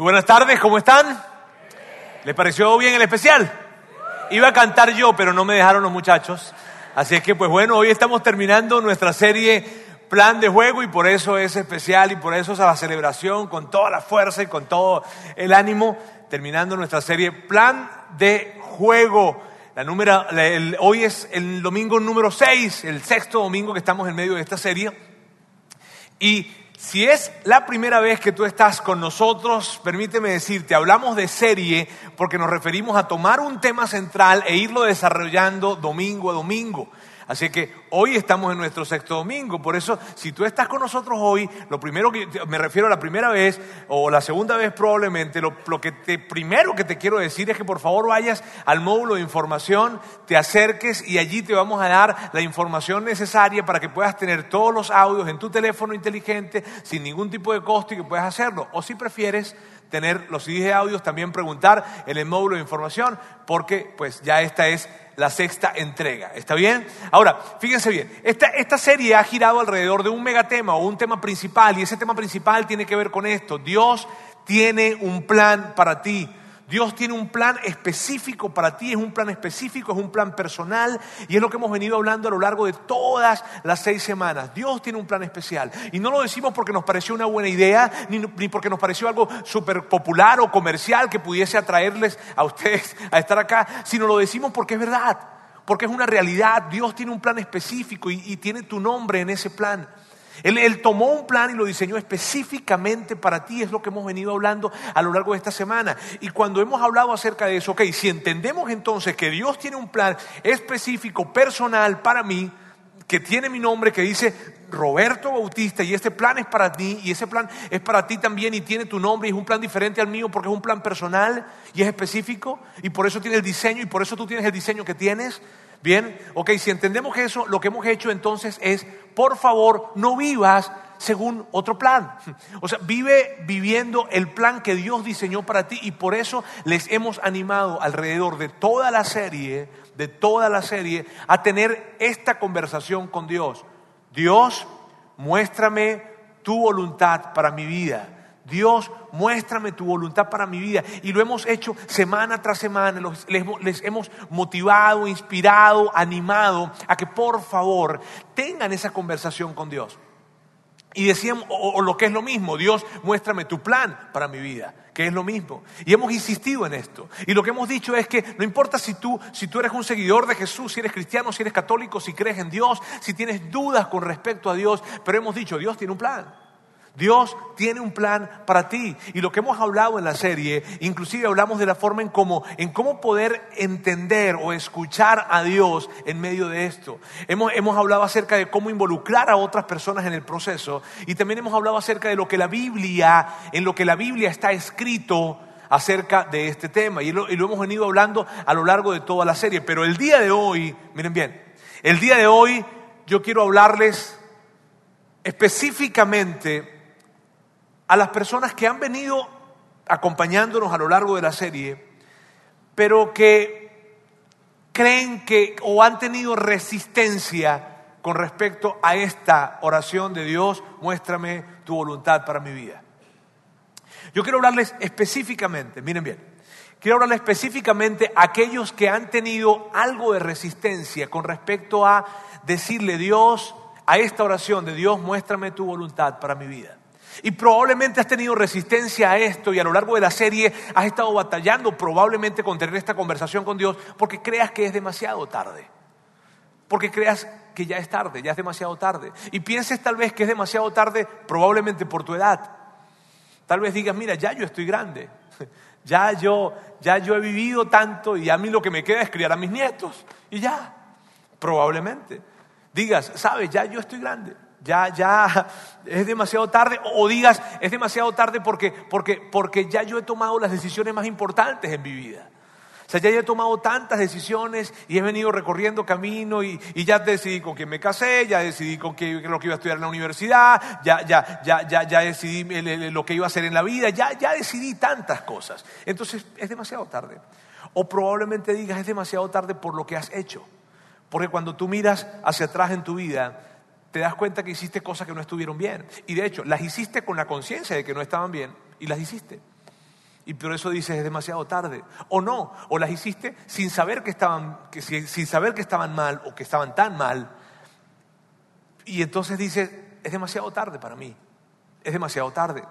Buenas tardes, ¿cómo están? ¿Les pareció bien el especial? Iba a cantar yo, pero no me dejaron los muchachos. Así es que, pues bueno, hoy estamos terminando nuestra serie Plan de Juego y por eso es especial y por eso es la celebración con toda la fuerza y con todo el ánimo, terminando nuestra serie Plan de Juego. La número, hoy es el domingo número 6, el sexto domingo que estamos en medio de esta serie. Y si es la primera vez que tú estás con nosotros, permíteme decirte, hablamos de serie porque nos referimos a tomar un tema central e irlo desarrollando domingo a domingo. Así que hoy estamos en nuestro sexto domingo. Por eso, si tú estás con nosotros hoy, lo primero que me refiero a la primera vez o la segunda vez probablemente, lo, que te, primero que te quiero decir es que por favor vayas al módulo de información, te acerques y allí te vamos a dar la información necesaria para que puedas tener todos los audios en tu teléfono inteligente sin ningún tipo de costo y que puedas hacerlo. O si prefieres tener los CDs de audios, también preguntar en el módulo de información, porque pues ya esta es la sexta entrega. ¿Está bien? Ahora, fíjense bien, esta, esta serie ha girado alrededor de un megatema o un tema principal, y ese tema principal tiene que ver con esto. Dios tiene un plan para ti. Dios tiene un plan específico para ti, es un plan específico, es un plan personal y es lo que hemos venido hablando a lo largo de todas las seis semanas. Dios tiene un plan especial y no lo decimos porque nos pareció una buena idea ni, ni porque nos pareció algo súper popular o comercial que pudiese atraerles a ustedes a estar acá, sino lo decimos porque es verdad, porque es una realidad. Dios tiene un plan específico y, y tiene tu nombre en ese plan. Él, tomó un plan y lo diseñó específicamente para ti, es lo que hemos venido hablando a lo largo de esta semana. Y cuando hemos hablado acerca de eso, ok, si entendemos entonces que Dios tiene un plan específico, personal para mí, que tiene mi nombre, que dice Roberto Bautista, y este plan es para ti, y ese plan es para ti también, y tiene tu nombre, y es un plan diferente al mío porque es un plan personal y es específico, y por eso tiene el diseño, y por eso tú tienes el diseño que tienes. Bien, ok, si entendemos eso, lo que hemos hecho entonces es, por favor, no vivas según otro plan. O sea, vive viviendo el plan que Dios diseñó para ti y por eso les hemos animado alrededor de toda la serie, de toda la serie, a tener esta conversación con Dios. Dios, muéstrame tu voluntad para mi vida. Dios, muéstrame tu voluntad para mi vida. Y lo hemos hecho semana tras semana, les, hemos motivado, inspirado, animado a que por favor tengan esa conversación con Dios. Y decíamos, o, o, lo que es lo mismo, Dios, muéstrame tu plan para mi vida, que es lo mismo. Y hemos insistido en esto. Y lo que hemos dicho es que no importa si tú, si tú eres un seguidor de Jesús, si eres cristiano, si eres católico, si crees en Dios, si tienes dudas con respecto a Dios, pero hemos dicho, Dios tiene un plan. Dios tiene un plan para ti. Y lo que hemos hablado en la serie, inclusive hablamos de la forma en cómo, en cómo poder entender o escuchar a Dios en medio de esto. Hemos, hemos hablado acerca de cómo involucrar a otras personas en el proceso. Y también hemos hablado acerca de lo que la Biblia, en lo que la Biblia está escrito acerca de este tema. Y lo, y lo hemos venido hablando a lo largo de toda la serie. Pero el día de hoy, miren bien, el día de hoy yo quiero hablarles específicamente a las personas que han venido acompañándonos a lo largo de la serie, pero que creen que o han tenido resistencia con respecto a esta oración de Dios, muéstrame tu voluntad para mi vida. Yo quiero hablarles específicamente, miren bien, quiero hablarles específicamente a aquellos que han tenido algo de resistencia con respecto a decirle Dios, a esta oración de Dios, muéstrame tu voluntad para mi vida. Y probablemente has tenido resistencia a esto y a lo largo de la serie has estado batallando probablemente con tener esta conversación con Dios porque creas que es demasiado tarde. Porque creas que ya es tarde, ya es demasiado tarde. Y pienses tal vez que es demasiado tarde probablemente por tu edad. Tal vez digas, mira, ya yo estoy grande. Ya yo, ya yo he vivido tanto y a mí lo que me queda es criar a mis nietos. Y ya, probablemente. Digas, sabes, ya yo estoy grande ya, ya es demasiado tarde, o digas, es demasiado tarde porque, porque, porque ya yo he tomado las decisiones más importantes en mi vida. O sea, ya he tomado tantas decisiones y he venido recorriendo camino y, y ya decidí con quién me casé, ya decidí con qué, lo que iba a estudiar en la universidad, ya, ya, ya, ya, ya decidí lo que iba a hacer en la vida, ya, ya decidí tantas cosas. Entonces es demasiado tarde. O probablemente digas, es demasiado tarde por lo que has hecho. Porque cuando tú miras hacia atrás en tu vida, te das cuenta que hiciste cosas que no estuvieron bien. Y de hecho, las hiciste con la conciencia de que no estaban bien y las hiciste. Y por eso dices es demasiado tarde. O no, o las hiciste sin saber que estaban, sin saber que estaban mal o que estaban tan mal. Y entonces dices, es demasiado tarde para mí. Es demasiado tarde.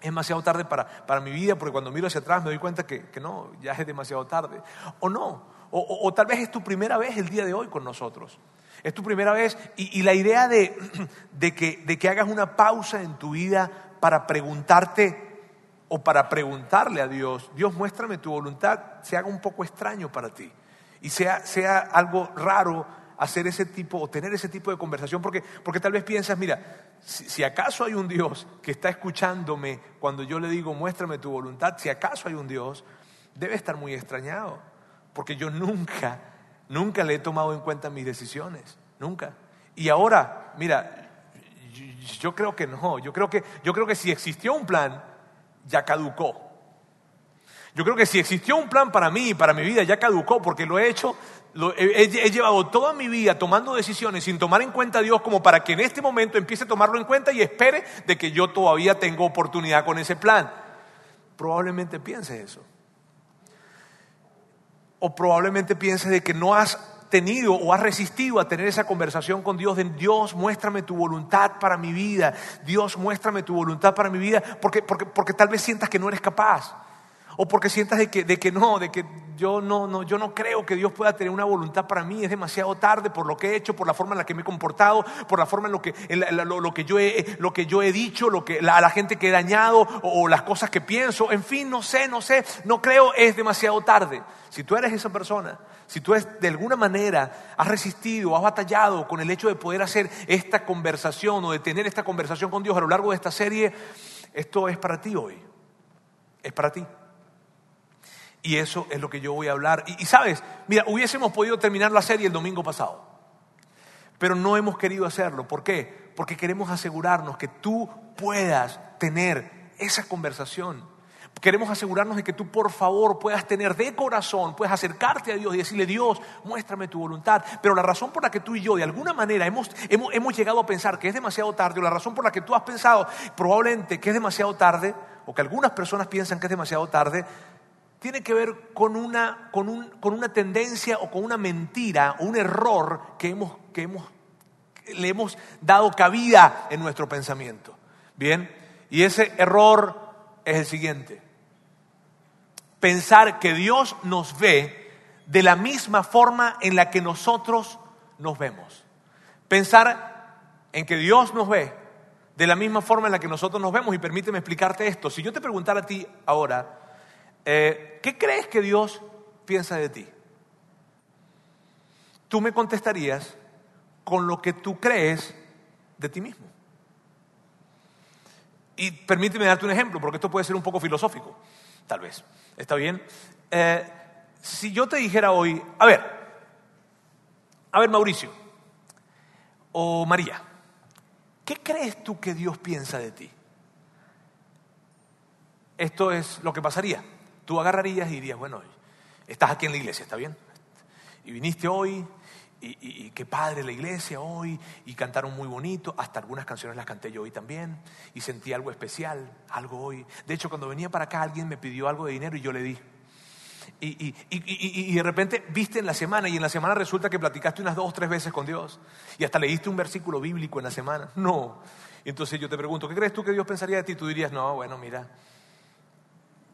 Es demasiado tarde para, para mi vida porque cuando miro hacia atrás me doy cuenta que, que no, ya es demasiado tarde. O no, o, o, tal vez es tu primera vez el día de hoy con nosotros. Es tu primera vez. Y, la idea de, que, hagas una pausa en tu vida para preguntarte o para preguntarle a Dios, Dios muéstrame tu voluntad, se haga un poco extraño para ti. Y sea, algo raro hacer ese tipo o tener ese tipo de conversación porque, porque tal vez piensas, mira, si, si, acaso hay un Dios que está escuchándome cuando yo le digo muéstrame tu voluntad, si acaso hay un Dios, debe estar muy extrañado porque yo nunca, nunca le he tomado en cuenta mis decisiones, nunca. Y ahora, mira, yo creo que no, yo creo que, yo creo que si existió un plan, ya caducó. Yo creo que si existió un plan para mí para mi vida, ya caducó, porque lo he hecho, lo, he, he, llevado toda mi vida tomando decisiones sin tomar en cuenta a Dios como para que en este momento empiece a tomarlo en cuenta y espere de que yo todavía tengo oportunidad con ese plan. Probablemente piense eso. O probablemente piense de que no has tenido o has resistido a tener esa conversación con Dios de Dios, muéstrame tu voluntad para mi vida, Dios, muéstrame tu voluntad para mi vida, porque, porque, porque tal vez sientas que no eres capaz. O porque sientas de que, de que no, de que yo no, no, yo no creo que Dios pueda tener una voluntad para mí, es demasiado tarde por lo que he hecho, por la forma en la que me he comportado, por la forma en lo que, la, lo, lo, que, yo, he, lo que yo he dicho, lo que, a la gente que he dañado o, las cosas que pienso, en fin, no sé, no sé, no creo, es demasiado tarde. Si tú eres esa persona, si tú es, de alguna manera has resistido, has batallado con el hecho de poder hacer esta conversación o de tener esta conversación con Dios a lo largo de esta serie, esto es para ti hoy. Es para ti. Y eso es lo que yo voy a hablar. Y, sabes, mira, hubiésemos podido terminar la serie el domingo pasado, pero no hemos querido hacerlo. ¿Por qué? Porque queremos asegurarnos que tú puedas tener esa conversación. Queremos asegurarnos de que tú por favor puedas tener de corazón, puedas acercarte a Dios y decirle, Dios, muéstrame tu voluntad. Pero la razón por la que tú y yo de alguna manera hemos, hemos, hemos llegado a pensar que es demasiado tarde, o la razón por la que tú has pensado probablemente que es demasiado tarde, o que algunas personas piensan que es demasiado tarde, tiene que ver con una, con, un, con una tendencia o con una mentira o un error que, hemos, que hemos, le hemos dado cabida en nuestro pensamiento. Bien, y ese error es el siguiente. Pensar que Dios nos ve de la misma forma en la que nosotros nos vemos. Pensar en que Dios nos ve de la misma forma en la que nosotros nos vemos. Y permíteme explicarte esto. Si yo te preguntara a ti ahora, eh, ¿qué crees que Dios piensa de ti? Tú me contestarías con lo que tú crees de ti mismo. Y permíteme darte un ejemplo, porque esto puede ser un poco filosófico, tal vez. ¿Está bien? Eh, si yo te dijera hoy, a ver, a ver Mauricio o María, ¿qué crees tú que Dios piensa de ti? Esto es lo que pasaría tú agarrarías y dirías, bueno, estás aquí en la iglesia, ¿está bien? Y viniste hoy, y, qué padre la iglesia hoy, y cantaron muy bonito, hasta algunas canciones las canté yo hoy también, y sentí algo especial, algo hoy. De hecho, cuando venía para acá alguien me pidió algo de dinero y yo le di. Y, y, de repente viste en la semana y en la semana resulta que platicaste unas dos o tres veces con Dios y hasta leíste un versículo bíblico en la semana. No. Entonces yo te pregunto, ¿qué crees tú que Dios pensaría de ti? Tú dirías, no, bueno, mira,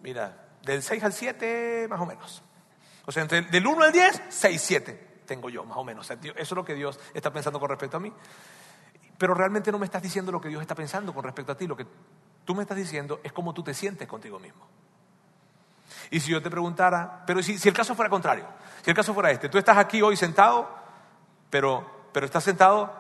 mira, del 6 al 7, más o menos. O sea, entre, del 1 al 10, 6, 7 tengo yo, más o menos. eso es lo que Dios está pensando con respecto a mí. Pero realmente no me estás diciendo lo que Dios está pensando con respecto a ti. Lo que tú me estás diciendo es cómo tú te sientes contigo mismo. Y si yo te preguntara, pero si, si el caso fuera contrario, si el caso fuera este, tú estás aquí hoy sentado, pero, pero estás sentado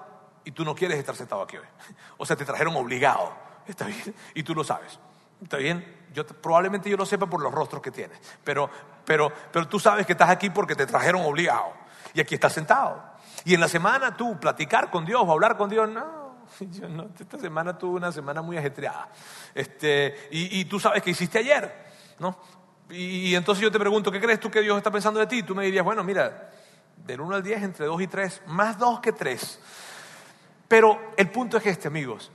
y tú no quieres estar sentado aquí hoy. O sea, te trajeron obligado, ¿está bien? Y tú lo sabes, ¿está bien? Yo, probablemente yo lo sepa por los rostros que tienes, pero, pero, pero tú sabes que estás aquí porque te trajeron obligado y aquí estás sentado. Y en la semana tú platicar con Dios o hablar con Dios, no, yo no, esta semana tuve una semana muy ajetreada. Este, y, tú sabes que hiciste ayer, ¿no? Y, entonces yo te pregunto, ¿qué crees tú que Dios está pensando de ti? Tú me dirías, bueno, mira, del 1 al 10, entre 2 y 3, más 2 que 3. Pero el punto es este, amigos,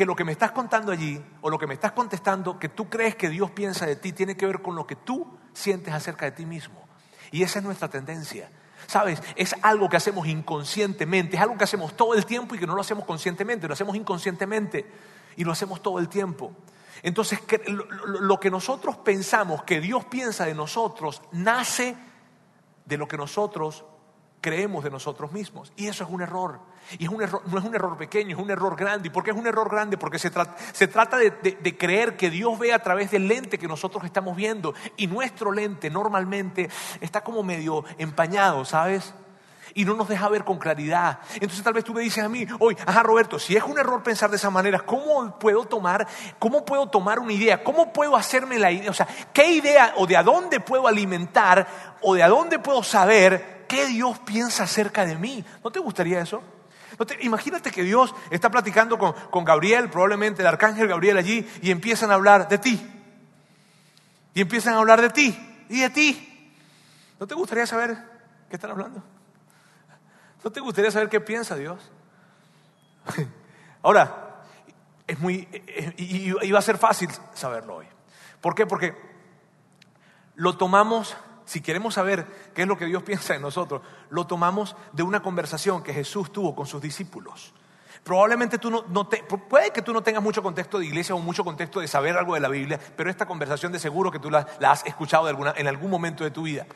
que lo que me estás contando allí o lo que me estás contestando que tú crees que Dios piensa de ti tiene que ver con lo que tú sientes acerca de ti mismo. Y esa es nuestra tendencia. ¿Sabes? Es algo que hacemos inconscientemente, es algo que hacemos todo el tiempo y que no lo hacemos conscientemente, lo hacemos inconscientemente y lo hacemos todo el tiempo. Entonces, lo que nosotros pensamos que Dios piensa de nosotros nace de lo que nosotros creemos de nosotros mismos. Y eso es un error. Y es un error, no es un error pequeño, es un error grande. ¿Y por qué es un error grande? Porque se, trata de, de, creer que Dios ve a través del lente que nosotros estamos viendo. Y nuestro lente normalmente está como medio empañado, ¿sabes? Y no nos deja ver con claridad. Entonces tal vez tú me dices a mí, hoy, ajá Roberto, si es un error pensar de esa manera, ¿cómo puedo tomar, cómo puedo tomar una idea? ¿Cómo puedo hacerme la idea? O sea, ¿qué idea o de a dónde puedo alimentar o de a dónde puedo saber qué Dios piensa acerca de mí? ¿No te gustaría eso? Imagínate que Dios está platicando con, Gabriel, probablemente el arcángel Gabriel allí, y empiezan a hablar de ti. Y empiezan a hablar de ti y de ti. ¿No te gustaría saber qué están hablando? ¿No te gustaría saber qué piensa Dios? Ahora, es muy, y va a ser fácil saberlo hoy. ¿Por qué? Porque lo tomamos si queremos saber qué es lo que Dios piensa de nosotros, lo tomamos de una conversación que Jesús tuvo con sus discípulos. Probablemente tú no, te, puede que tú no tengas mucho contexto de iglesia o mucho contexto de saber algo de la Biblia, pero esta conversación de seguro que tú la, has escuchado en algún momento de tu vida.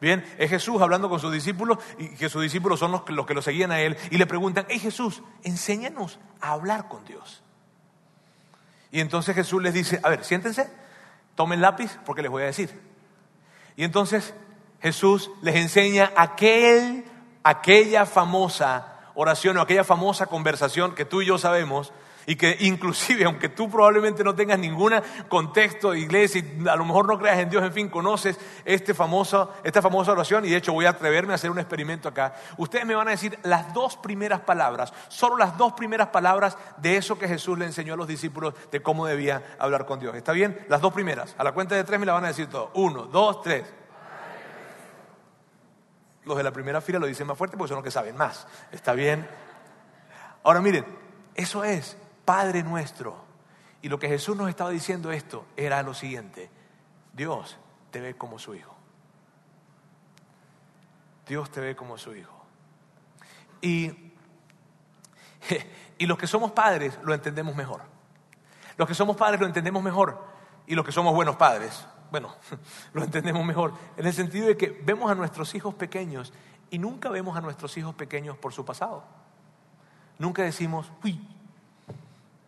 Bien, es Jesús hablando con sus discípulos y que sus discípulos son los, los que lo seguían a él y le preguntan, hey Jesús, enséñanos a hablar con Dios. Y entonces Jesús les dice, a ver, siéntense, tomen lápiz porque les voy a decir. Y entonces Jesús les enseña aquel, aquella famosa oración o aquella famosa conversación que tú y yo sabemos y que inclusive, aunque tú probablemente no tengas ningún contexto de iglesia y a lo mejor no creas en Dios, en fin, conoces este famoso, esta famosa oración y de hecho voy a atreverme a hacer un experimento acá. Ustedes me van a decir las dos primeras palabras, solo las dos primeras palabras de eso que Jesús le enseñó a los discípulos de cómo debía hablar con Dios. ¿Está bien? Las dos primeras. A la cuenta de tres me la van a decir todo. Uno, dos, tres. Los de la primera fila lo dicen más fuerte porque son los que saben más. ¿Está bien? Ahora miren, eso es Padre nuestro. Y lo que Jesús nos estaba diciendo esto era lo siguiente, Dios te ve como su hijo. Dios te ve como su hijo. Y, y los que somos padres lo entendemos mejor. Los que somos padres lo entendemos mejor. Y los que somos buenos padres, bueno, lo entendemos mejor. En el sentido de que vemos a nuestros hijos pequeños y nunca vemos a nuestros hijos pequeños por su pasado. Nunca decimos, uy,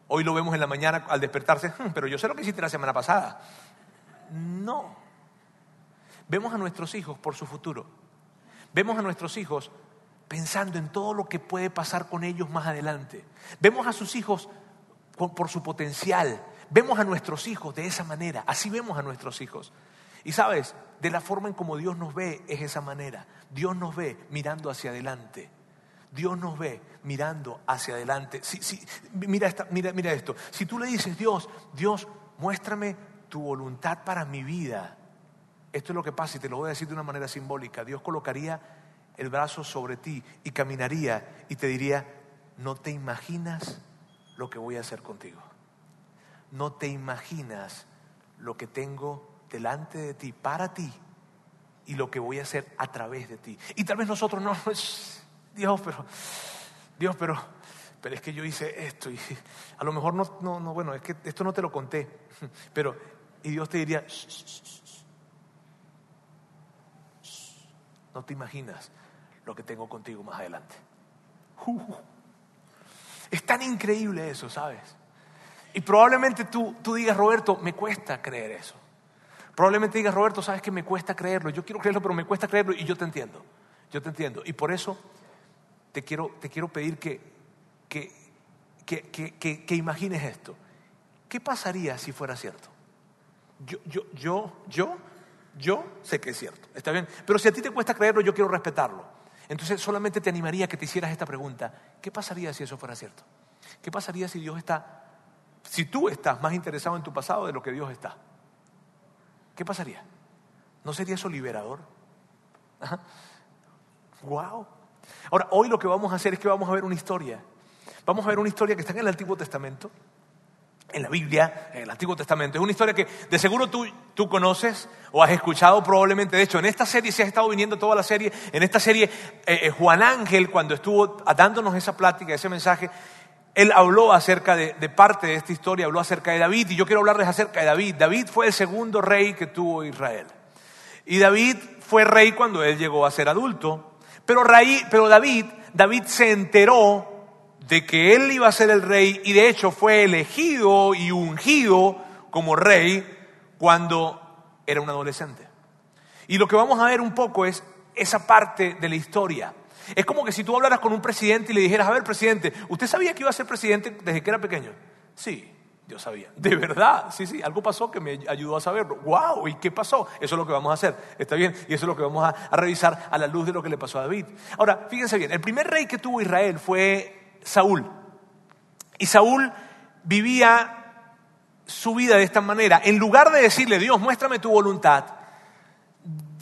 Hoy lo vemos en la mañana al despertarse, hmm, pero yo sé lo que hiciste la semana pasada. No. Vemos a nuestros hijos por su futuro. Vemos a nuestros hijos pensando en todo lo que puede pasar con ellos más adelante. Vemos a sus hijos por su potencial. Vemos a nuestros hijos de esa manera. Así vemos a nuestros hijos. Y sabes, de la forma en como Dios nos ve es esa manera. Dios nos ve mirando hacia adelante. Dios nos ve mirando hacia adelante. mira, mira, mira esto. Si tú le dices, Dios, Dios, muéstrame tu voluntad para mi vida. Esto es lo que pasa y te lo voy a decir de una manera simbólica. Dios colocaría el brazo sobre ti y caminaría y te diría, no te imaginas lo que voy a hacer contigo. No te imaginas lo que tengo delante de ti, para ti, y lo que voy a hacer a través de ti. Y tal vez nosotros no, Dios, pero, Dios, pero, pero es que yo hice esto y a lo mejor no, no, no, bueno, es que esto no te lo conté, pero, y Dios te diría, no te imaginas lo que tengo contigo más adelante. es tan increíble eso, ¿sabes? Y probablemente tú, tú digas, Roberto, me cuesta creer eso. Probablemente digas, Roberto, sabes que me cuesta creerlo. Yo quiero creerlo, pero me cuesta creerlo y yo te entiendo. Yo te entiendo. Y por eso te quiero, te quiero pedir que, que, que, que, imagines esto. ¿Qué pasaría si fuera cierto? Yo, yo, yo, yo, yo sé que es cierto, está bien. Pero si a ti te cuesta creerlo, yo quiero respetarlo. Entonces solamente te animaría a que te hicieras esta pregunta. ¿Qué pasaría si eso fuera cierto? ¿Qué pasaría si Dios está, si tú estás más interesado en tu pasado de lo que Dios está? ¿Qué pasaría? ¿No sería eso liberador? Wow. Ahora, hoy lo que vamos a hacer es que vamos a ver una historia. Vamos a ver una historia que está en el Antiguo Testamento. en la Biblia, en el Antiguo Testamento. Es una historia que de seguro tú, tú conoces o has escuchado probablemente. De hecho, en esta serie, si has estado viniendo toda la serie, en esta serie, eh, eh, Juan Ángel, cuando estuvo dándonos esa plática, ese mensaje, él habló acerca de, de, parte de esta historia, habló acerca de David, y yo quiero hablarles acerca de David. David fue el segundo rey que tuvo Israel. Y David fue rey cuando él llegó a ser adulto. Pero, pero David, David se enteró de que él iba a ser el rey y de hecho fue elegido y ungido como rey cuando era un adolescente. Y lo que vamos a ver un poco es esa parte de la historia. Es como que si tú hablaras con un presidente y le dijeras, a ver, presidente, ¿usted sabía que iba a ser presidente desde que era pequeño? Sí, yo sabía. De verdad, sí, sí, algo pasó que me ayudó a saberlo. ¡Wow! ¿Y qué pasó? Eso es lo que vamos a hacer. ¿Está bien? Y eso es lo que vamos a, a revisar a la luz de lo que le pasó a David. Ahora, fíjense bien, el primer rey que tuvo Israel fue Saúl. Y Saúl vivía su vida de esta manera. En lugar de decirle, Dios, muéstrame tu voluntad,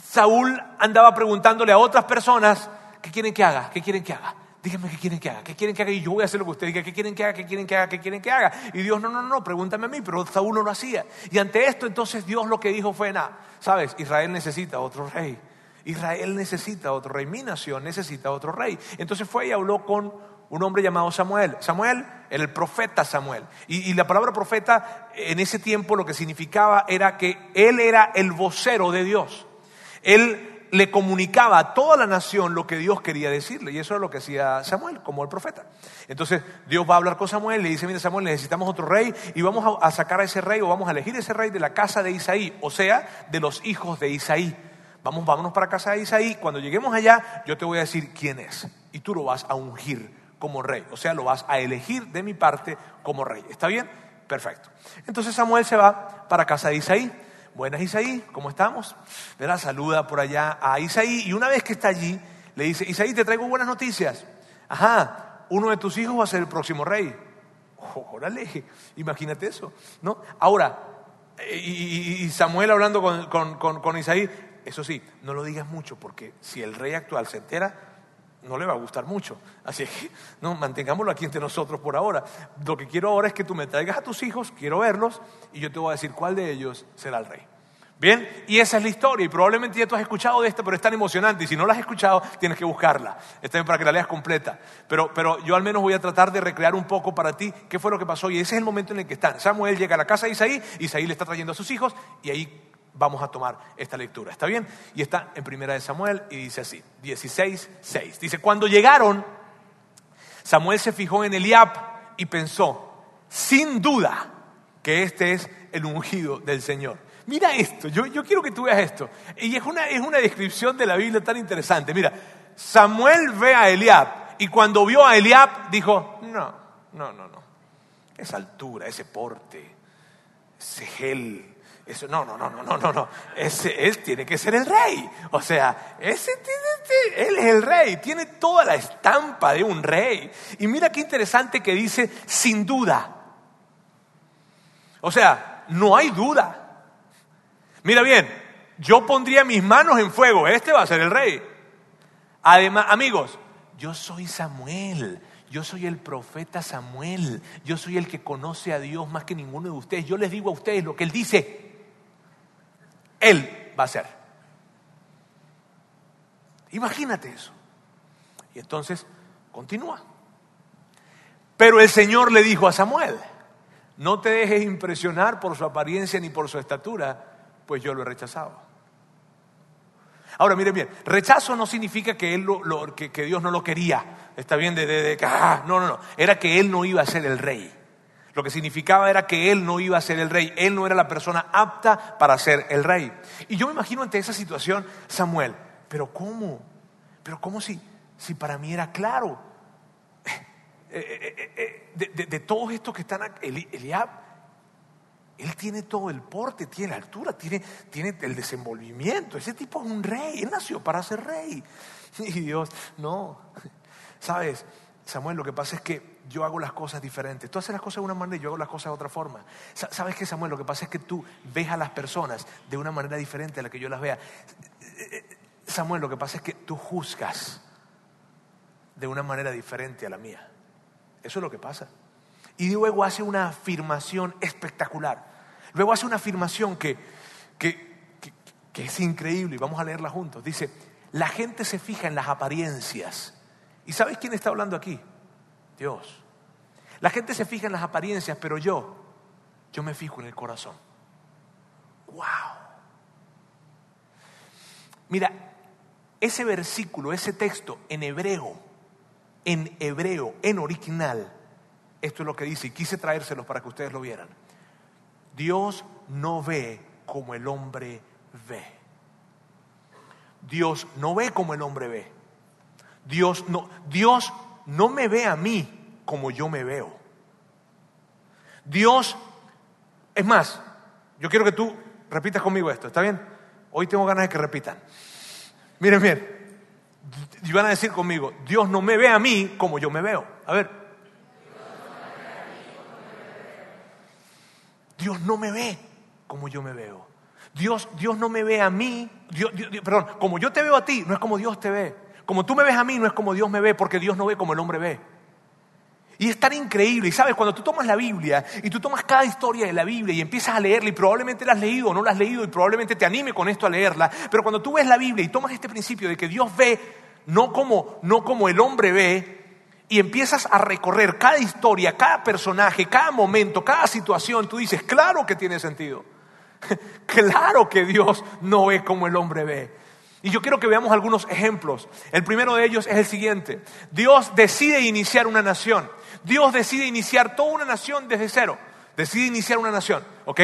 Saúl andaba preguntándole a otras personas, ¿qué quieren que haga? ¿Qué quieren que haga? Díganme qué quieren que haga, qué quieren que haga y yo voy a hacer lo que usted diga, qué quieren que haga, qué quieren que haga, qué quieren que haga. Y Dios, no, no, no, pregúntame a mí, pero Saúl no lo hacía. Y ante esto entonces Dios lo que dijo fue, nada, sabes, Israel necesita otro rey. Israel necesita otro rey, mi nación necesita otro rey. Entonces fue y habló con un hombre llamado Samuel. Samuel el profeta Samuel. Y, la palabra profeta en ese tiempo lo que significaba era que él era el vocero de Dios. Él le comunicaba a toda la nación lo que Dios quería decirle. Y eso es lo que hacía Samuel, como el profeta. Entonces Dios va a hablar con Samuel, le dice, mira Samuel, necesitamos otro rey y vamos a, sacar a ese rey o vamos a elegir ese rey de la casa de Isaí, o sea, de los hijos de Isaí. Vamos, vámonos para casa de Isaí. Cuando lleguemos allá, yo te voy a decir quién es. Y tú lo vas a ungir como rey. O sea, lo vas a elegir de mi parte como rey. ¿Está bien? Perfecto. Entonces Samuel se va para casa de Isaí. Buenas Isaí, ¿cómo estamos? Verá, saluda por allá a Isaí y una vez que está allí, le dice, Isaí, te traigo buenas noticias. Ajá, uno de tus hijos va a ser el próximo rey. órale, imagínate eso, ¿no? Ahora, y, Samuel hablando con, con, con Isaí, eso sí, no lo digas mucho porque si el rey actual se entera, no le va a gustar mucho. Así que no, mantengámoslo aquí entre nosotros por ahora. Lo que quiero ahora es que tú me traigas a tus hijos, quiero verlos y yo te voy a decir cuál de ellos será el rey. Bien, y esa es la historia y probablemente ya tú has escuchado de esta, pero es tan emocionante y si no la has escuchado tienes que buscarla. Está bien para que la leas completa. Pero, pero yo al menos voy a tratar de recrear un poco para ti qué fue lo que pasó y ese es el momento en el que están. Samuel llega a la casa de Isaí, Isaí le está trayendo a sus hijos y ahí vamos a tomar esta lectura. ¿Está bien? Y está en Primera de Samuel y dice así, 16, 6. Dice, cuando llegaron, Samuel se fijó en Eliab y pensó, sin duda, que este es el ungido del Señor. Mira esto, yo, yo quiero que tú veas esto. Y es una, es una descripción de la Biblia tan interesante. Mira, Samuel ve a Eliab y cuando vio a Eliab dijo, no, no, no, no. Esa altura, ese porte, ese gel, eso, no, no, no, no, no, no, no. Ese, él tiene que ser el rey. O sea, ese, él es el rey. Tiene toda la estampa de un rey. Y mira qué interesante que dice, sin duda. O sea, no hay duda. Mira bien, yo pondría mis manos en fuego. Este va a ser el rey. Además, amigos, yo soy Samuel. Yo soy el profeta Samuel. Yo soy el que conoce a Dios más que ninguno de ustedes. Yo les digo a ustedes lo que Él dice. Él va a ser. Imagínate eso. Y entonces continúa. Pero el Señor le dijo a Samuel, no te dejes impresionar por su apariencia ni por su estatura, pues yo lo he rechazado. Ahora, miren bien, rechazo no significa que, él que, Dios no lo quería. Está bien, de, de, ah, no, no, no. Era que él no iba a ser el rey. Lo que significaba era que él no iba a ser el rey, él no era la persona apta para ser el rey. Y yo me imagino ante esa situación, Samuel, pero ¿cómo? Pero ¿cómo si, si para mí era claro? Eh, eh, eh, de, todos estos que están, Eliab, él tiene todo el porte, tiene la altura, tiene, tiene el desenvolvimiento. Ese tipo es un rey, él nació para ser rey. Y Dios, no. ¿Sabes? Samuel, lo que pasa es que yo hago las cosas diferentes. Tú haces las cosas de una manera y yo hago las cosas de otra forma. ¿Sabes qué, Samuel? Lo que pasa es que tú ves a las personas de una manera diferente a la que yo las vea. Samuel, lo que pasa es que tú juzgas de una manera diferente a la mía. Eso es lo que pasa. Y luego hace una afirmación espectacular. Luego hace una afirmación que, que, que es increíble y vamos a leerla juntos. Dice, la gente se fija en las apariencias. ¿Y sabes quién está hablando aquí? Dios. La gente se fija en las apariencias, pero yo, yo me fijo en el corazón. ¡Wow! Mira, ese versículo, ese texto en hebreo, en hebreo, en original, esto es lo que dice y quise traérselos para que ustedes lo vieran. Dios no ve como el hombre ve. Dios no ve como el hombre ve. Dios no, Dios no me ve a mí como yo me veo. Dios, es más, yo quiero que tú repitas conmigo esto, ¿está bien? Hoy tengo ganas de que repitan. Miren, miren. Y van a decir conmigo, Dios no me ve a mí como yo me veo. A ver. Dios no me ve como yo me veo. Dios, Dios no me ve a mí, perdón, como yo te veo a ti, no es como Dios te ve. Como tú me ves a mí, no es como Dios me ve, porque Dios no ve como el hombre ve. Y es tan increíble. Y sabes, cuando tú tomas la Biblia y tú tomas cada historia de la Biblia y empiezas a leerla y probablemente la has leído o no la has leído y probablemente te anime con esto a leerla, pero cuando tú ves la Biblia y tomas este principio de que Dios ve no como, no como el hombre ve, y empiezas a recorrer cada historia, cada personaje, cada momento, cada situación, tú dices, claro que tiene sentido. claro que Dios no ve como el hombre ve. Y yo quiero que veamos algunos ejemplos. El primero de ellos es el siguiente. Dios decide iniciar una nación. Dios decide iniciar toda una nación desde cero. Decide iniciar una nación, ¿ok?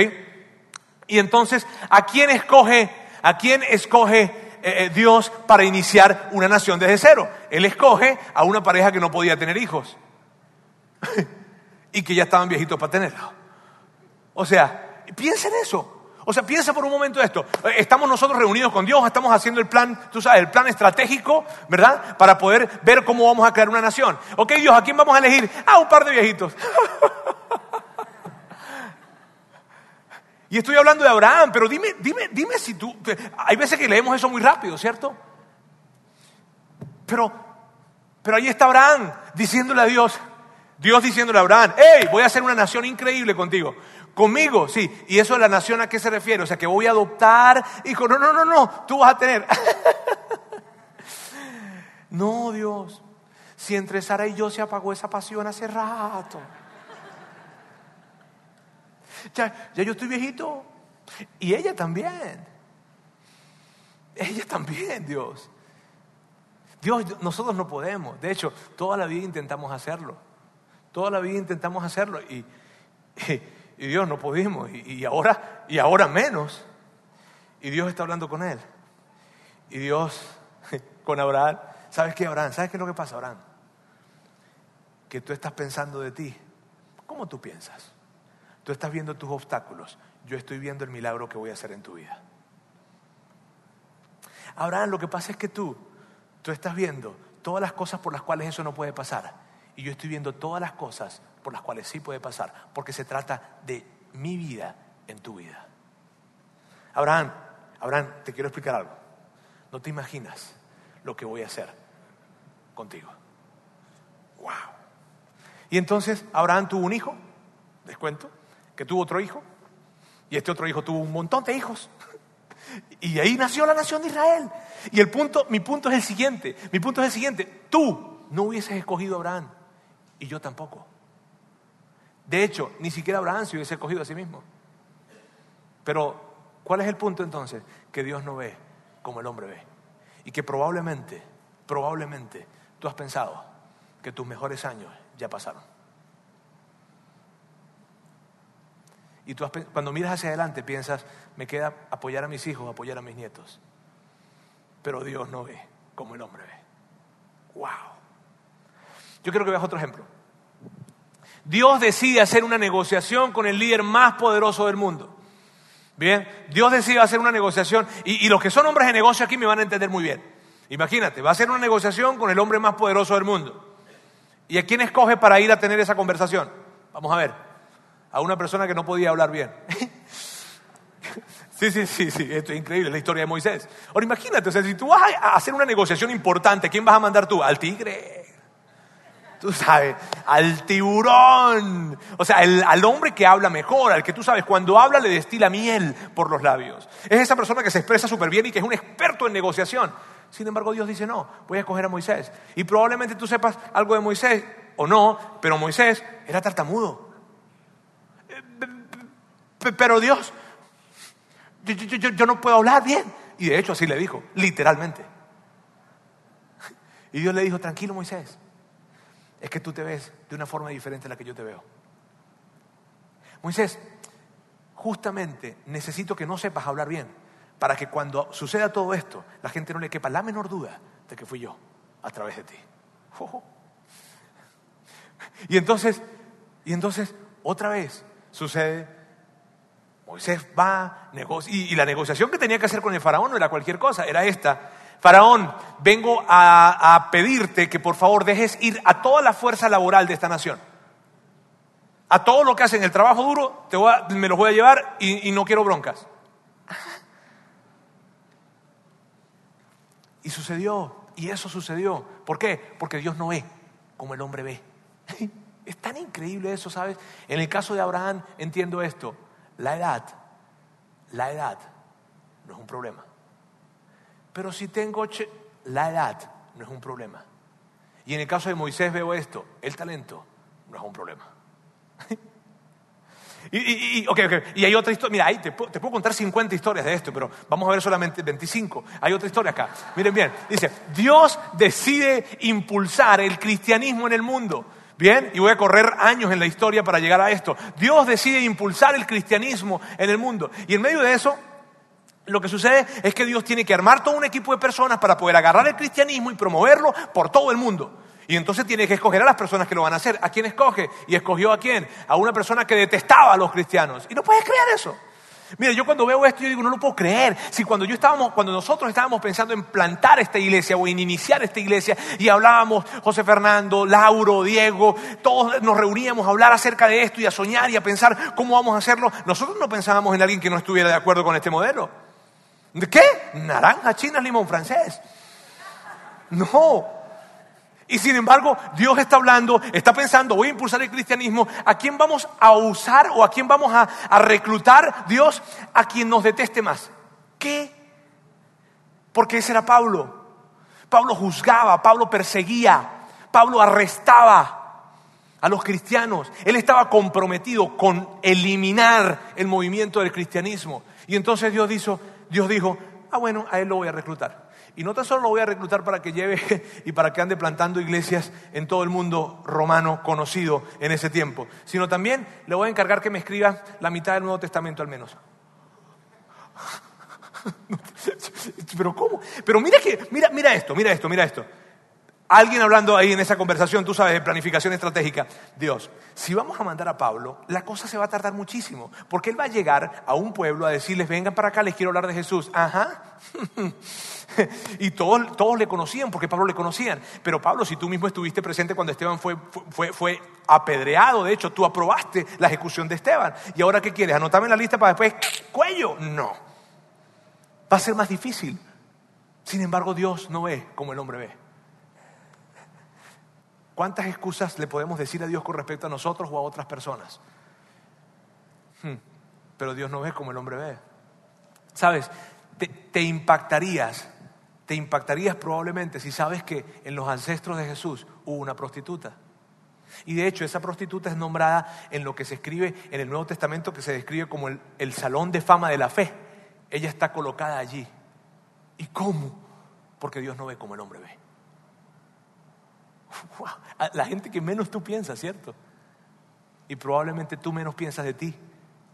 Y entonces, ¿a quién escoge? ¿A quién escoge eh, eh, Dios para iniciar una nación desde cero? Él escoge a una pareja que no podía tener hijos y que ya estaban viejitos para tenerlo. O sea, piensen eso. O sea, piensa por un momento esto. Estamos nosotros reunidos con Dios, estamos haciendo el plan, tú sabes, el plan estratégico, ¿verdad? Para poder ver cómo vamos a crear una nación. Ok, Dios, ¿a quién vamos a elegir? Ah, un par de viejitos. y estoy hablando de Abraham, pero dime, dime, dime si tú. Hay veces que leemos eso muy rápido, ¿cierto? Pero, pero ahí está Abraham diciéndole a Dios, Dios diciéndole a Abraham, hey, voy a hacer una nación increíble contigo. Conmigo, sí. ¿Y eso de la nación a qué se refiere? O sea, que voy a adoptar. Hijo, no, no, no, no, tú vas a tener. no, Dios. Si entre Sara y yo se apagó esa pasión hace rato. Ya, ya yo estoy viejito. Y ella también. Ella también, Dios. Dios, nosotros no podemos. De hecho, toda la vida intentamos hacerlo. Toda la vida intentamos hacerlo y, y, Dios no pudimos y, ahora y ahora menos. Y Dios está hablando con él. Y Dios con Abraham, ¿sabes qué Abraham? ¿Sabes qué es lo que pasa Abraham? Que tú estás pensando de ti. ¿Cómo tú piensas? Tú estás viendo tus obstáculos. Yo estoy viendo el milagro que voy a hacer en tu vida. Abraham, lo que pasa es que tú, tú estás viendo todas las cosas por las cuales eso no puede pasar y yo estoy viendo todas las cosas por las cuales sí puede pasar, porque se trata de mi vida en tu vida. Abraham, Abraham, te quiero explicar algo. No te imaginas lo que voy a hacer contigo. Wow. Y entonces Abraham tuvo un hijo, les cuento, que tuvo otro hijo, y este otro hijo tuvo un montón de hijos. Y ahí nació la nación de Israel. Y el punto, mi punto es el siguiente, mi punto es el siguiente, tú no hubieses escogido a Abraham, y yo tampoco. De hecho, ni siquiera Abraham se hubiese cogido a sí mismo. Pero, ¿cuál es el punto entonces? Que Dios no ve como el hombre ve. Y que probablemente, probablemente, tú has pensado que tus mejores años ya pasaron. Y tú cuando miras hacia adelante piensas, me queda apoyar a mis hijos, apoyar a mis nietos. Pero Dios no ve como el hombre ve. ¡Wow! Yo quiero que veas otro ejemplo. Dios decide hacer una negociación con el líder más poderoso del mundo. Bien, Dios decide hacer una negociación y, los que son hombres de negocio aquí me van a entender muy bien. Imagínate, va a hacer una negociación con el hombre más poderoso del mundo. ¿Y a quién escoge para ir a tener esa conversación? Vamos a ver, a una persona que no podía hablar bien. Sí, sí, sí, sí, esto es increíble, la historia de Moisés. Ahora imagínate, o sea, si tú vas a hacer una negociación importante, ¿quién vas a mandar tú? Al tigre. Tú sabes, al tiburón, o sea, al hombre que habla mejor, al que tú sabes, cuando habla le destila miel por los labios. Es esa persona que se expresa súper bien y que es un experto en negociación. Sin embargo, Dios dice, no, voy a escoger a Moisés. Y probablemente tú sepas algo de Moisés o no, pero Moisés era tartamudo. Pero Dios, yo, no puedo hablar bien. Y de hecho así le dijo, literalmente. Y Dios le dijo, tranquilo Moisés, es que tú te ves de una forma diferente a la que yo te veo. Moisés, justamente necesito que no sepas hablar bien para que cuando suceda todo esto, la gente no le quepa la menor duda de que fui yo a través de ti. Y entonces, y entonces, otra vez sucede, Moisés va, negocia, y, la negociación que tenía que hacer con el faraón no era cualquier cosa, era esta. Faraón, vengo a, pedirte que por favor dejes ir a toda la fuerza laboral de esta nación. A todo lo que hacen el trabajo duro, te me los voy a llevar y no quiero broncas. Y sucedió, y eso sucedió. ¿Por qué? Porque Dios no ve como el hombre ve. Es tan increíble eso, ¿sabes? En el caso de Abraham entiendo esto. La edad, la edad no es un problema. Pero si tengo la edad no es un problema. Y en el caso de Moisés veo esto, el talento no es un problema. Y, y, hay otra historia, mira, ahí te, te, puedo contar 50 historias de esto, pero vamos a ver solamente 25. Hay otra historia acá. Miren bien, dice, Dios decide impulsar el cristianismo en el mundo. Bien, y voy a correr años en la historia para llegar a esto. Dios decide impulsar el cristianismo en el mundo. Y en medio de eso, lo que sucede es que Dios tiene que armar todo un equipo de personas para poder agarrar el cristianismo y promoverlo por todo el mundo. Y entonces tiene que escoger a las personas que lo van a hacer. ¿A quién escoge? Y escogió a quién? A una persona que detestaba a los cristianos. Y no puedes creer eso. Mira, yo cuando veo esto, yo digo, no lo puedo creer. Si cuando yo estábamos, cuando nosotros estábamos pensando en plantar esta iglesia o en iniciar esta iglesia y hablábamos, José Fernando, Lauro, Diego, todos nos reuníamos a hablar acerca de esto y a soñar y a pensar cómo vamos a hacerlo, nosotros no pensábamos en alguien que no estuviera de acuerdo con este modelo. ¿De qué? Naranja, china, limón francés. No, y sin embargo, Dios está hablando, está pensando, voy a impulsar el cristianismo, ¿a quién vamos a usar o a quién vamos a, reclutar? Dios, a quien nos deteste más. ¿Qué? Porque ese era Pablo. Pablo juzgaba, Pablo perseguía, Pablo arrestaba a los cristianos. Él estaba comprometido con eliminar el movimiento del cristianismo. Y entonces Dios dijo, Dios dijo, ah bueno, a él lo voy a reclutar. Y no tan solo lo voy a reclutar para que lleve y para que ande plantando iglesias en todo el mundo romano conocido en ese tiempo, sino también le voy a encargar que me escriba la mitad del Nuevo Testamento al menos. Pero ¿cómo? Pero mira que, mira, mira esto, mira esto, mira esto. Alguien hablando ahí en esa conversación, tú sabes, de planificación estratégica. Dios, si vamos a mandar a Pablo, la cosa se va a tardar muchísimo, porque él va a llegar a un pueblo a decirles, vengan para acá, les quiero hablar de Jesús. Ajá. y todos, todos le conocían, porque Pablo le conocían. Pero Pablo, si tú mismo estuviste presente cuando Esteban fue, fue, fue apedreado, de hecho, tú aprobaste la ejecución de Esteban. ¿Y ahora qué quieres? ¿Anotarme en la lista para después cuello? No. Va a ser más difícil. Sin embargo, Dios no ve como el hombre ve. ¿Cuántas excusas le podemos decir a Dios con respecto a nosotros o a otras personas? Hmm. Pero Dios no ve como el hombre ve. ¿Sabes? Te, impactarías, te impactarías probablemente si sabes que en los ancestros de Jesús hubo una prostituta. Y de hecho esa prostituta es nombrada en lo que se escribe en el Nuevo Testamento que se describe como el, el salón de fama de la fe. Ella está colocada allí. ¿Y cómo? Porque Dios no ve como el hombre ve. La gente que menos tú piensas, ¿cierto? Y probablemente tú menos piensas de ti,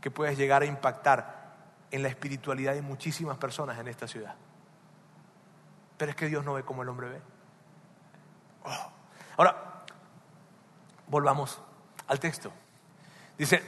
que puedes llegar a impactar en la espiritualidad de muchísimas personas en esta ciudad. Pero es que Dios no ve como el hombre ve. Ahora, volvamos al texto. Dice,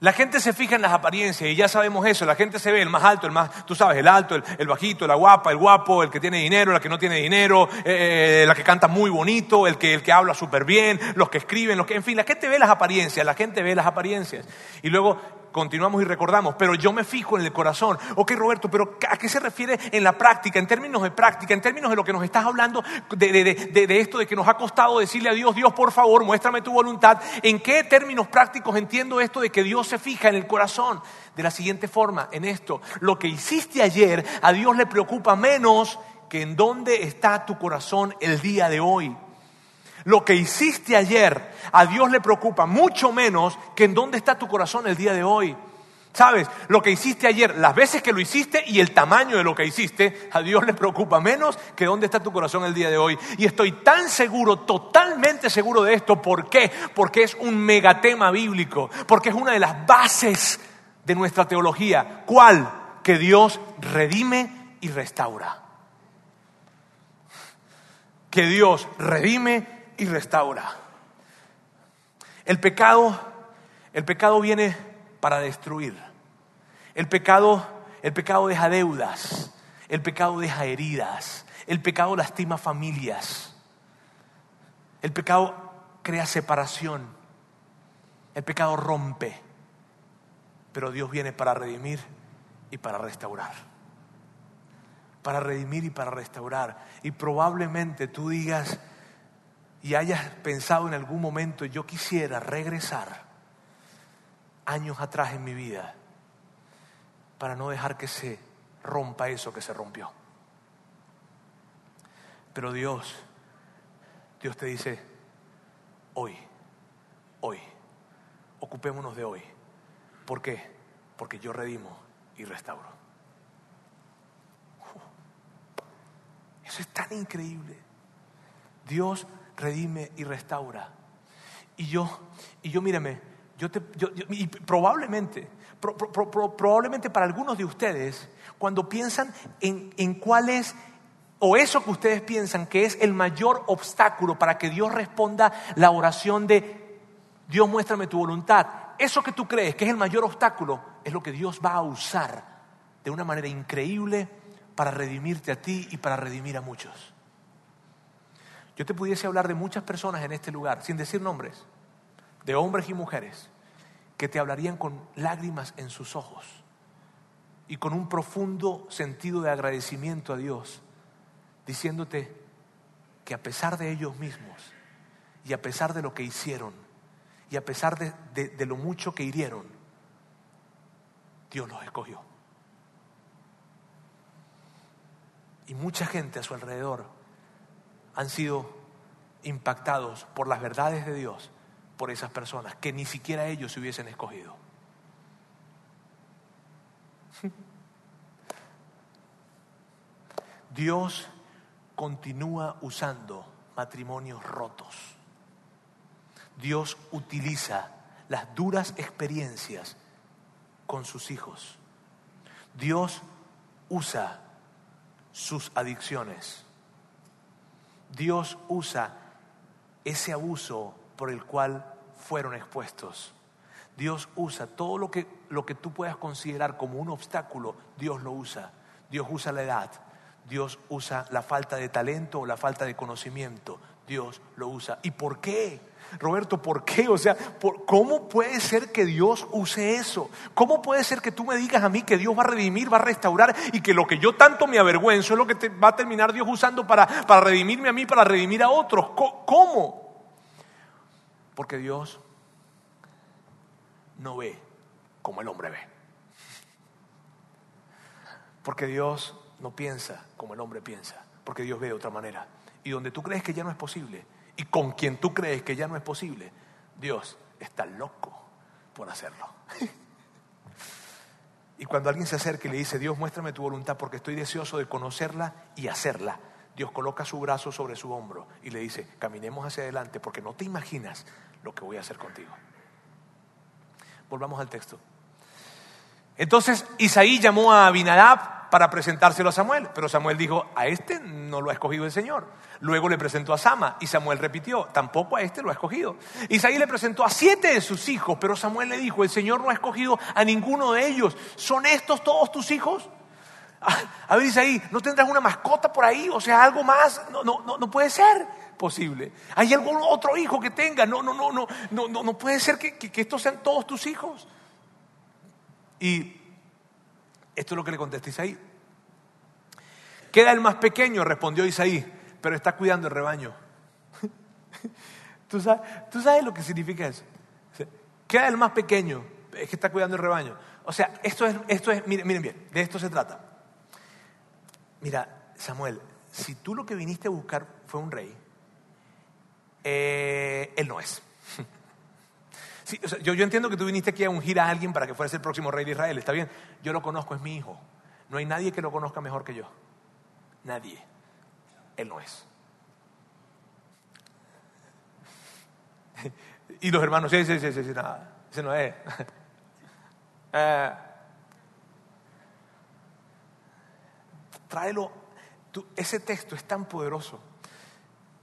la gente se fija en las apariencias y ya sabemos eso. La gente se ve el más alto, el más, tú sabes, el alto, el, bajito, la guapa, el guapo, el que tiene dinero, la que no tiene dinero, eh, eh, la que canta muy bonito, el que, el que habla súper bien, los que escriben, los que, en fin, la gente ve las apariencias, la gente ve las apariencias. Y luego continuamos y recordamos, pero yo me fijo en el corazón. Ok, Roberto, pero ¿a qué se refiere en la práctica, en términos de práctica, en términos de lo que nos estás hablando, de, esto, de que nos ha costado decirle a Dios, Dios, por favor, muéstrame tu voluntad? ¿En qué términos prácticos entiendo esto de que Dios se fija en el corazón? De la siguiente forma, en esto, lo que hiciste ayer a Dios le preocupa menos que en dónde está tu corazón el día de hoy. Lo que hiciste ayer a Dios le preocupa mucho menos que en dónde está tu corazón el día de hoy. ¿Sabes? Lo que hiciste ayer, las veces que lo hiciste y el tamaño de lo que hiciste, a Dios le preocupa menos que dónde está tu corazón el día de hoy. Y estoy tan seguro, totalmente seguro de esto. ¿Por qué? Porque es un megatema bíblico, porque es una de las bases de nuestra teología. ¿Cuál? Que Dios redime y restaura. Que Dios redime y restaura. El pecado, el pecado viene para destruir. El pecado, el pecado deja deudas. El pecado deja heridas. El pecado lastima familias. El pecado crea separación. El pecado rompe. Pero Dios viene para redimir y para restaurar. Para redimir y para restaurar. Y probablemente tú digas, y hayas pensado en algún momento, yo quisiera regresar años atrás en mi vida para no dejar que se rompa eso que se rompió. Pero Dios, Dios te dice, hoy, hoy, ocupémonos de hoy. ¿Por qué? Porque yo redimo y restauro. Eso es tan increíble. Dios redime y restaura. Y yo, y yo mírame, yo te, y probablemente, probablemente para algunos de ustedes, cuando piensan en, en cuál es, o eso que ustedes piensan que es el mayor obstáculo para que Dios responda la oración de Dios muéstrame tu voluntad, eso que tú crees que es el mayor obstáculo es lo que Dios va a usar de una manera increíble para redimirte a ti y para redimir a muchos. Yo te pudiese hablar de muchas personas en este lugar, sin decir nombres, de hombres y mujeres, que te hablarían con lágrimas en sus ojos y con un profundo sentido de agradecimiento a Dios, diciéndote que a pesar de ellos mismos y a pesar de lo que hicieron y a pesar de, lo mucho que hirieron, Dios los escogió. Y mucha gente a su alrededor han sido impactados por las verdades de Dios por esas personas que ni siquiera ellos se hubiesen escogido. Dios continúa usando matrimonios rotos. Dios utiliza las duras experiencias con sus hijos. Dios usa sus adicciones Dios usa ese abuso por el cual fueron expuestos. Dios usa todo lo que, lo que tú puedas considerar como un obstáculo, Dios lo usa. Dios usa la edad, Dios usa la falta de talento o la falta de conocimiento, Dios lo usa. ¿Y por qué? Roberto, ¿por qué? O sea, ¿cómo puede ser que Dios use eso? ¿Cómo puede ser que tú me digas a mí que Dios va a redimir, va a restaurar y que lo que yo tanto me avergüenzo es lo que va a terminar Dios usando para, para redimirme a mí, para redimir a otros? ¿Cómo? Porque Dios no ve como el hombre ve. Porque Dios no piensa como el hombre piensa. Porque Dios ve de otra manera. Y donde tú crees que ya no es posible, y con quien tú crees que ya no es posible, Dios está loco por hacerlo. y cuando alguien se acerca y le dice, Dios, muéstrame tu voluntad porque estoy deseoso de conocerla y hacerla, Dios coloca su brazo sobre su hombro y le dice, caminemos hacia adelante porque no te imaginas lo que voy a hacer contigo. Volvamos al texto. Entonces Isaí llamó a Abinadab para presentárselo a Samuel, pero Samuel dijo, a este no lo ha escogido el Señor. Luego le presentó a Sama y Samuel repitió, tampoco a este lo ha escogido. Isaí le presentó a siete de sus hijos, pero Samuel le dijo, el Señor no ha escogido a ninguno de ellos. ¿Son estos todos tus hijos? A ver, Isaí, ¿no tendrás una mascota por ahí? O sea, algo más. No, no, no, no puede ser posible. ¿Hay algún otro hijo que tenga? No, no, no, no, no, no, no puede ser que, que estos sean todos tus hijos. Y esto es lo que le contesta Isaí. Queda el más pequeño, respondió Isaí, pero está cuidando el rebaño. ¿Tú sabes, ¿Tú sabes lo que significa eso? Queda el más pequeño, es que está cuidando el rebaño. O sea, esto es, esto es miren, miren bien, de esto se trata. Mira, Samuel, si tú lo que viniste a buscar fue un rey, eh, él no es. Yo, yo entiendo que tú viniste aquí a ungir a alguien para que fueras el próximo rey de Israel, está bien. Yo lo conozco, es mi hijo. No hay nadie que lo conozca mejor que yo. Nadie. Él no es. Y los hermanos, sí, sí, sí, sí, nada, ese no es. Eh, tráelo. ese texto es tan poderoso.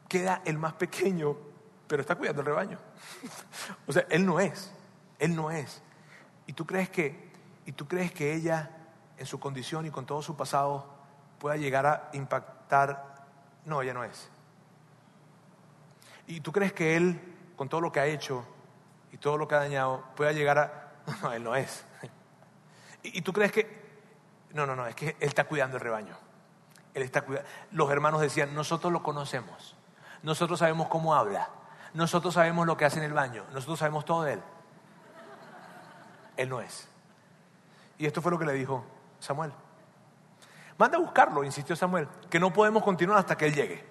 Queda el más pequeño, pero está cuidando el rebaño. o sea, él no es. Él no es. ¿Y tú crees que, y tú crees que ella, en su condición y con todo su pasado, pueda llegar a impactar? No, ella no es. ¿Y tú crees que él con todo lo que ha hecho y todo lo que ha dañado, pueda llegar a... No, él no es. ¿Y, tú crees que... No, no, no, es que él está cuidando el rebaño. Él está cuidando... Los hermanos decían, nosotros lo conocemos, nosotros sabemos cómo habla, nosotros sabemos lo que hace en el baño, nosotros sabemos todo de él. Él no es. Y esto fue lo que le dijo Samuel. Manda a buscarlo, insistió Samuel, que no podemos continuar hasta que él llegue.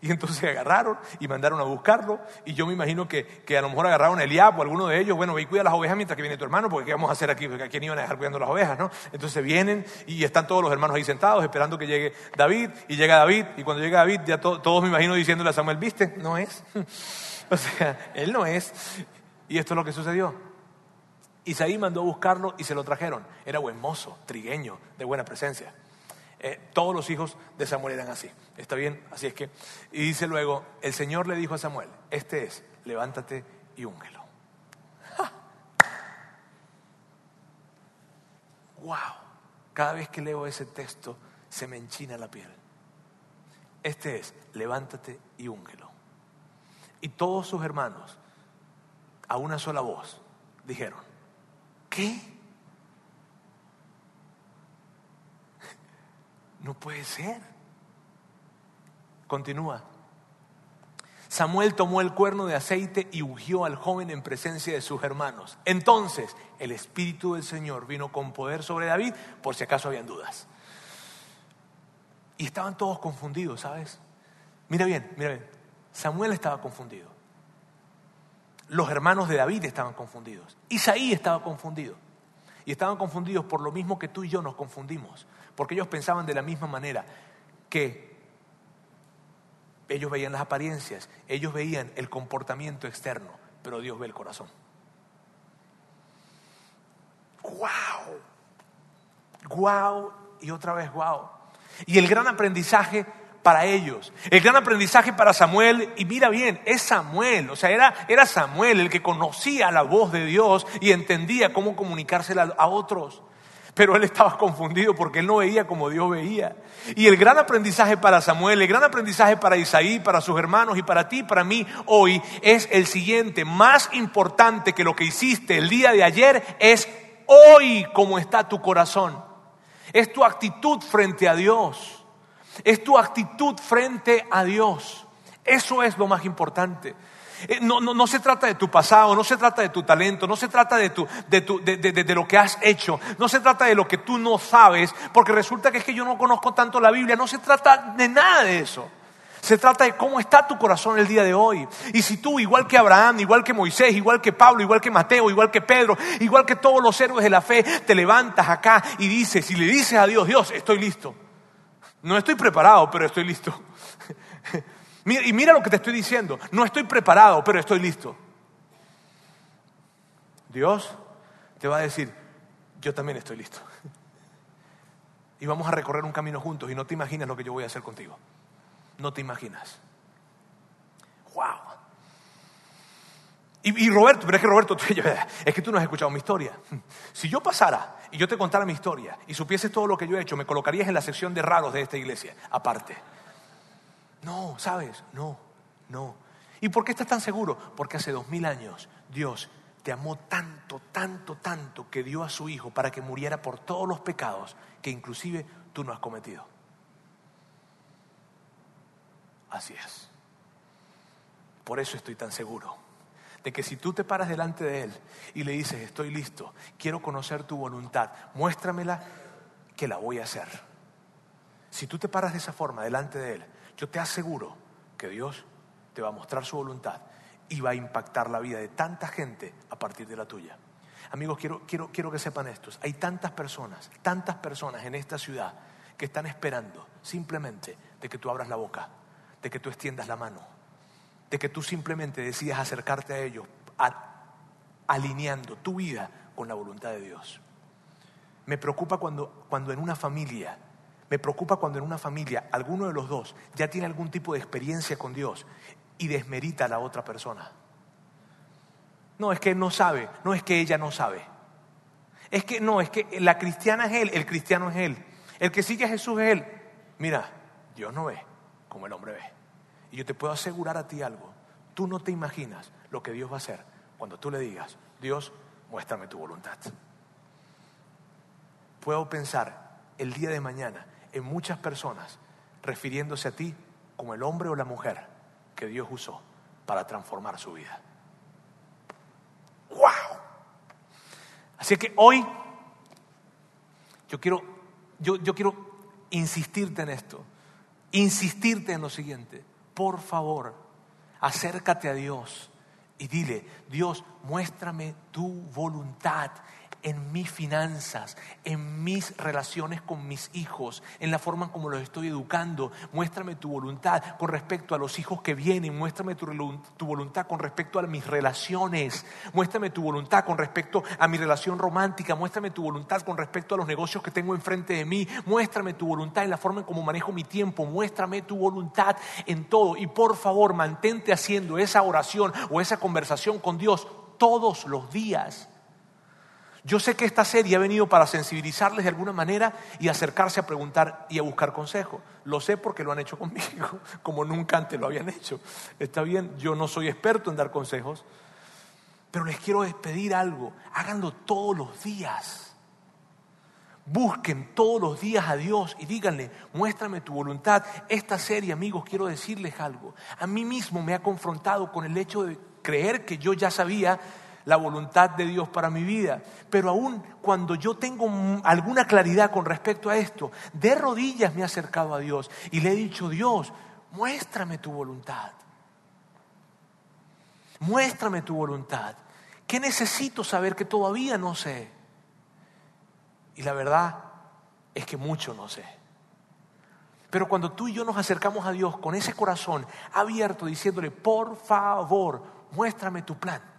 Y entonces se agarraron y mandaron a buscarlo. Y yo me imagino que, a lo mejor agarraron a Eliab o alguno de ellos. Bueno, ve y cuida las ovejas mientras que viene tu hermano, porque ¿qué vamos a hacer aquí? ¿a quién iban a dejar cuidando las ovejas? ¿no? Entonces vienen y están todos los hermanos ahí sentados esperando que llegue David. Y llega David. Y cuando llega David, ya todos me imagino diciéndole a Samuel, ¿viste? No es. o sea, él no es. Y esto es lo que sucedió. Isaí mandó a buscarlo y se lo trajeron. Era buen mozo, trigueño, de buena presencia. Eh, todos los hijos de Samuel eran así. ¿Está bien? Así es que, y dice luego, el Señor le dijo a Samuel, este es, levántate y úngelo. ¡Wow! Cada vez que leo ese texto se me enchina la piel. Este es, levántate y úngelo. Y todos sus hermanos, a una sola voz, dijeron, ¿qué? No puede ser. Continúa. Samuel tomó el cuerno de aceite y ungió al joven en presencia de sus hermanos. Entonces el Espíritu del Señor vino con poder sobre David, por si acaso habían dudas. Y estaban todos confundidos, ¿sabes? Mira bien, mira bien. Samuel estaba confundido. Los hermanos de David estaban confundidos. Isaí estaba confundido. Y estaban confundidos por lo mismo que tú y yo nos confundimos porque ellos pensaban de la misma manera que ellos veían las apariencias, ellos veían el comportamiento externo, pero Dios ve el corazón. ¡Wow! ¡Wow! Y otra vez, ¡wow! Y el gran aprendizaje para ellos. El gran aprendizaje para Samuel, y mira bien, es Samuel, o sea, era, era Samuel el que conocía la voz de Dios y entendía cómo comunicársela a otros. Pero él estaba confundido porque él no veía como Dios veía. Y el gran aprendizaje para Samuel, el gran aprendizaje para Isaí, para sus hermanos y para ti, para mí hoy es el siguiente. Más importante que lo que hiciste el día de ayer es hoy cómo está tu corazón. Es tu actitud frente a Dios. Es tu actitud frente a Dios. Eso es lo más importante. Eh, no, no, se trata de tu pasado, no se trata de tu talento, no se trata de, tu, de, tu, de, de, lo que has hecho, no se trata de lo que tú no sabes, porque resulta que es que yo no conozco tanto la Biblia, no se trata de nada de eso. Se trata de cómo está tu corazón el día de hoy. Y si tú, igual que Abraham, igual que Moisés, igual que Pablo, igual que Mateo, igual que Pedro, igual que todos los héroes de la fe, te levantas acá y dices, y le dices a Dios, Dios, estoy listo. No estoy preparado, pero estoy listo. Y mira lo que te estoy diciendo. No estoy preparado, pero estoy listo. Dios te va a decir, yo también estoy listo. Y vamos a recorrer un camino juntos y no te imaginas lo que yo voy a hacer contigo. No te imaginas. ¡Wow! Y, Roberto, pero es que Roberto, es que tú no has escuchado mi historia. Si yo pasara y yo te contara mi historia y supieses todo lo que yo he hecho, me colocarías en la sección de raros de esta iglesia, aparte. No, ¿sabes? No, no. ¿Y por qué estás tan seguro? Porque hace dos mil años Dios te amó tanto, tanto, tanto que dio a su Hijo para que muriera por todos los pecados que inclusive tú no has cometido. Así es. Por eso estoy tan seguro de que si tú te paras delante de Él y le dices, estoy listo, quiero conocer tu voluntad, muéstramela, que la voy a hacer. Si tú te paras de esa forma delante de Él, yo te aseguro que Dios te va a mostrar su voluntad y va a impactar la vida de tanta gente a partir de la tuya. Amigos, quiero, quiero, quiero que sepan esto. Hay tantas personas, tantas personas en esta ciudad que están esperando simplemente de que tú abras la boca, de que tú extiendas la mano, de que tú simplemente decidas acercarte a ellos, alineando tu vida con la voluntad de Dios. Me preocupa cuando, cuando en una familia, me preocupa cuando en una familia alguno de los dos ya tiene algún tipo de experiencia con Dios y desmerita a la otra persona. No, es que no sabe, no es que ella no sabe. Es que no, es que la cristiana es él, el cristiano es él. El que sigue a Jesús es él. Mira, Dios no ve como el hombre ve. Y yo te puedo asegurar a ti algo. Tú no te imaginas lo que Dios va a hacer cuando tú le digas, Dios, muéstrame tu voluntad. Puedo pensar el día de mañana en muchas personas refiriéndose a ti como el hombre o la mujer que Dios usó para transformar su vida. ¡Wow! Así que hoy yo quiero, yo, yo quiero insistirte en esto, insistirte en lo siguiente. Por favor, acércate a Dios y dile, Dios, muéstrame tu voluntad en mis finanzas, en mis relaciones con mis hijos, en la forma como los estoy educando. Muéstrame tu voluntad con respecto a los hijos que vienen. Muéstrame tu, voluntad con respecto a mis relaciones. Muéstrame tu voluntad con respecto a mi relación romántica. Muéstrame tu voluntad con respecto a los negocios que tengo enfrente de mí. Muéstrame tu voluntad en la forma en cómo manejo mi tiempo. Muéstrame tu voluntad en todo. Y por favor, mantente haciendo esa oración o esa conversación con Dios todos los días. Yo sé que esta serie ha venido para sensibilizarles de alguna manera y acercarse a preguntar y a buscar consejo. Lo sé porque lo han hecho conmigo, como nunca antes lo habían hecho. Está bien, yo no soy experto en dar consejos, pero les quiero pedir algo. Háganlo todos los días. Busquen todos los días a Dios y díganle, muéstrame tu voluntad. Esta serie, amigos, quiero decirles algo. A mí mismo me ha confrontado con el hecho de creer que yo ya sabía la voluntad de Dios para mi vida. Pero aún cuando yo tengo alguna claridad con respecto a esto, de rodillas me he acercado a Dios y le he dicho, Dios, muéstrame tu voluntad. Muéstrame tu voluntad. ¿Qué necesito saber que todavía no sé? Y la verdad es que mucho no sé. Pero cuando tú y yo nos acercamos a Dios con ese corazón abierto, diciéndole, por favor, muéstrame tu plan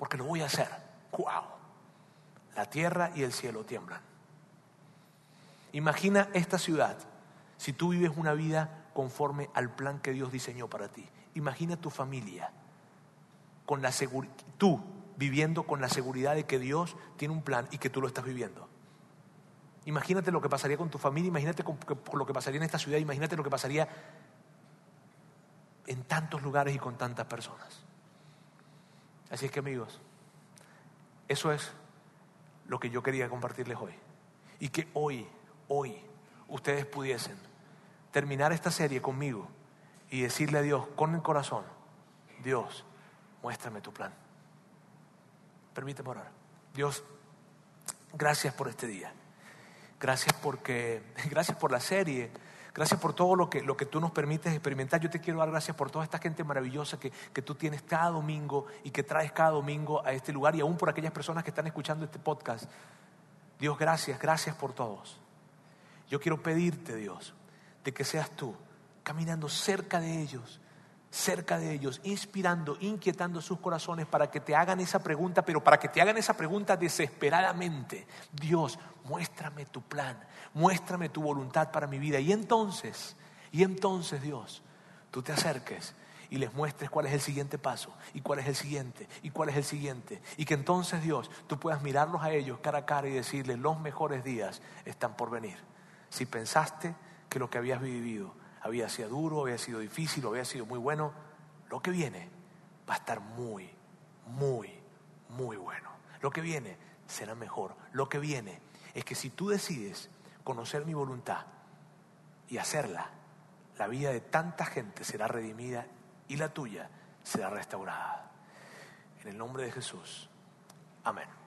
porque lo voy a hacer. ¡Wow! La tierra y el cielo tiemblan. Imagina esta ciudad si tú vives una vida conforme al plan que Dios diseñó para ti. Imagina tu familia con la tú viviendo con la seguridad de que Dios tiene un plan y que tú lo estás viviendo. Imagínate lo que pasaría con tu familia, imagínate lo que pasaría en esta ciudad, imagínate lo que pasaría en tantos lugares y con tantas personas. Así es que amigos, eso es lo que yo quería compartirles hoy. Y que hoy, hoy, ustedes pudiesen terminar esta serie conmigo y decirle a Dios con el corazón, Dios, muéstrame tu plan. Permíteme orar. Dios, gracias por este día. Gracias porque, gracias por la serie Gracias por todo lo que, lo que tú nos permites experimentar. Yo te quiero dar gracias por toda esta gente maravillosa que, que tú tienes cada domingo y que traes cada domingo a este lugar y aún por aquellas personas que están escuchando este podcast. Dios, gracias, gracias por todos. Yo quiero pedirte, Dios, de que seas tú caminando cerca de ellos, cerca de ellos, inspirando, inquietando sus corazones para que te hagan esa pregunta, pero para que te hagan esa pregunta desesperadamente. Dios, muéstrame tu plan, muéstrame tu voluntad para mi vida. Y entonces, y entonces Dios, tú te acerques y les muestres cuál es el siguiente paso, y cuál es el siguiente, y cuál es el siguiente. Y que entonces Dios, tú puedas mirarlos a ellos cara a cara y decirles, los mejores días están por venir. Si pensaste que lo que habías vivido había sido duro, había sido difícil, había sido muy bueno, lo que viene va a estar muy, muy, muy bueno. Lo que viene será mejor. Lo que viene es que si tú decides conocer mi voluntad y hacerla, la vida de tanta gente será redimida y la tuya será restaurada. En el nombre de Jesús. Amén.